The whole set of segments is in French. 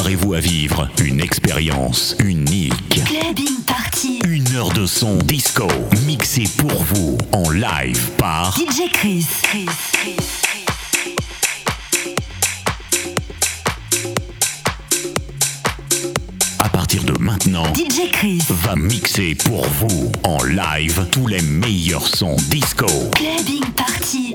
Préparez-vous à vivre une expérience unique. Clubbing Party. Une heure de son disco mixé pour vous en live par DJ Chris. Chris, Chris. Partir de maintenant, DJ Chris va mixer pour vous en live tous les meilleurs sons disco. Clubbing Party.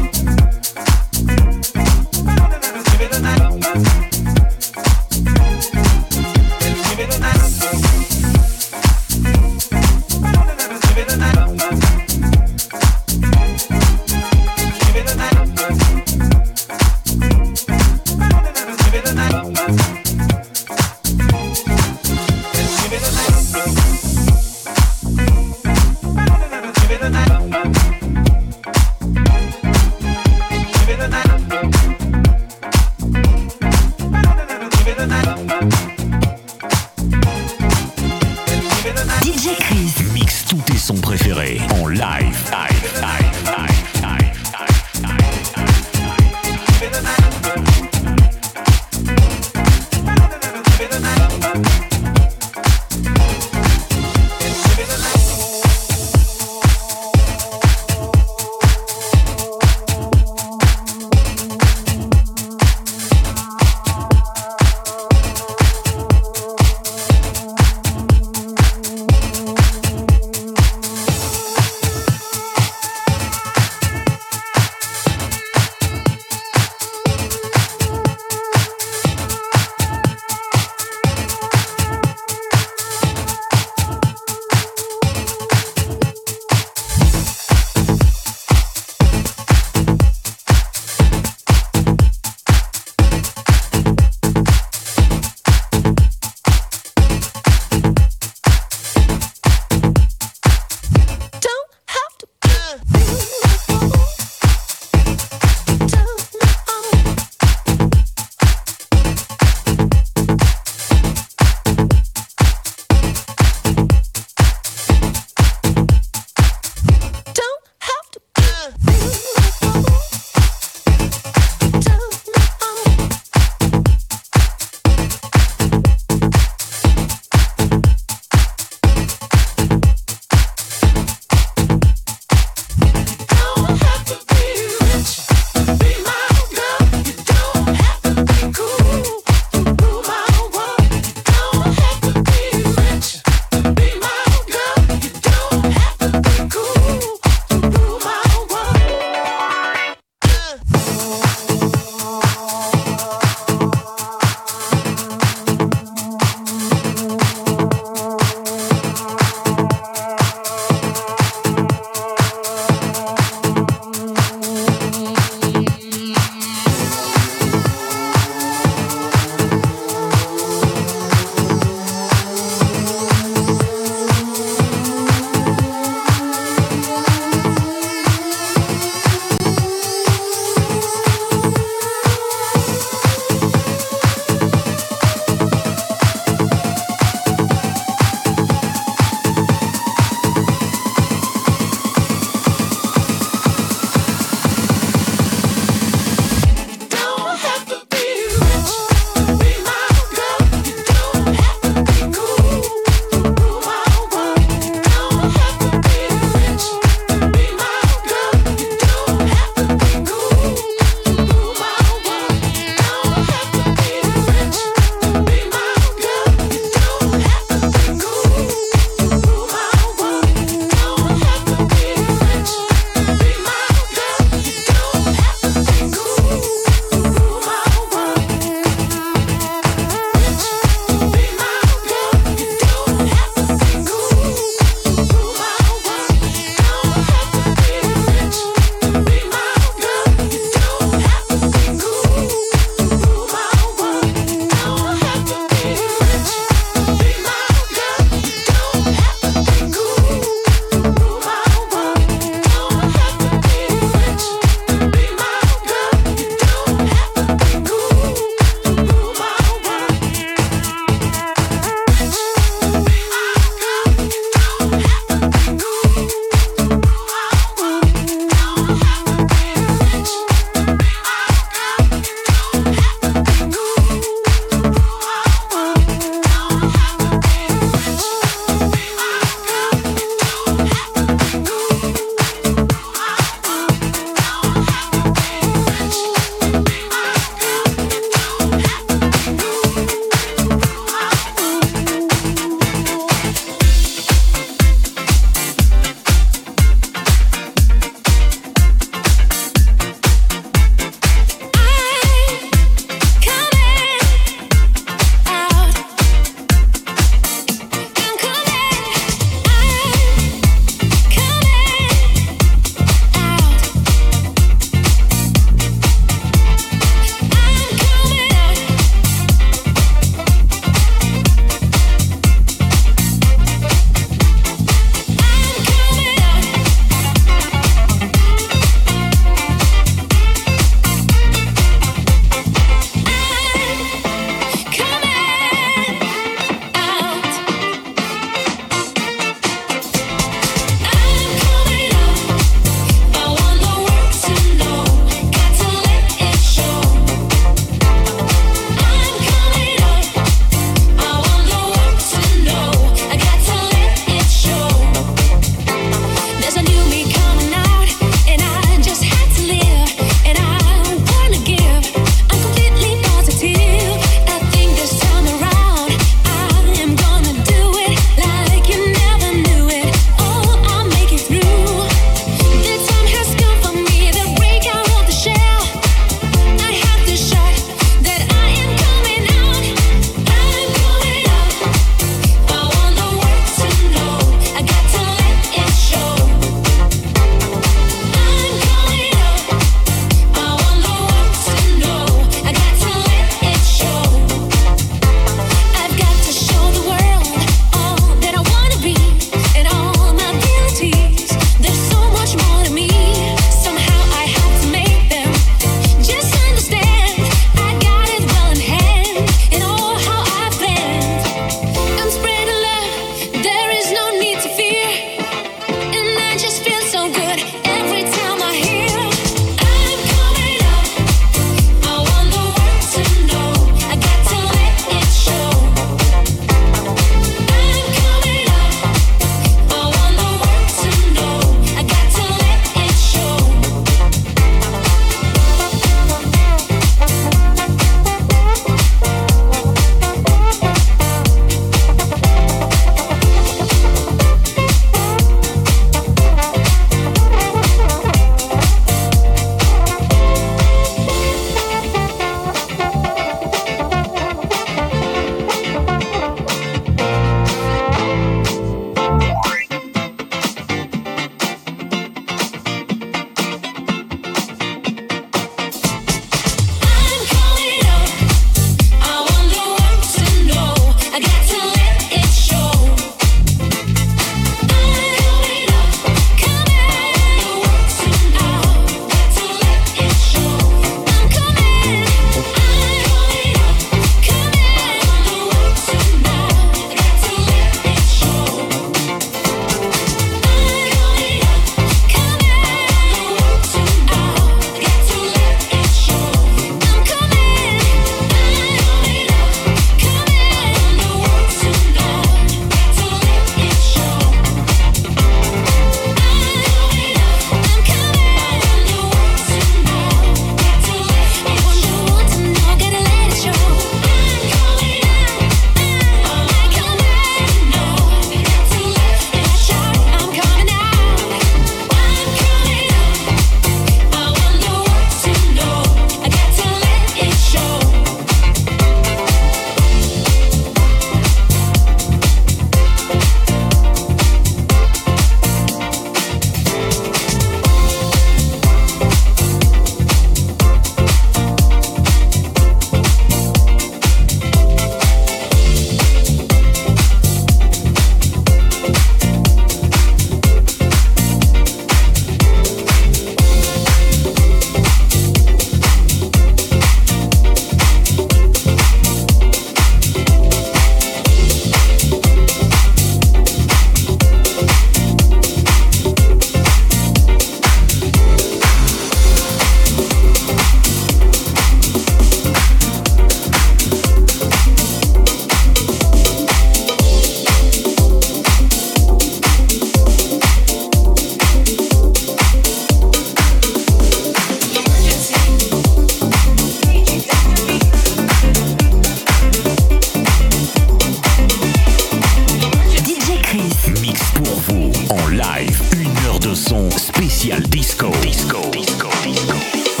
live, une heure de son spécial disco. Disco, disco, disco. disco.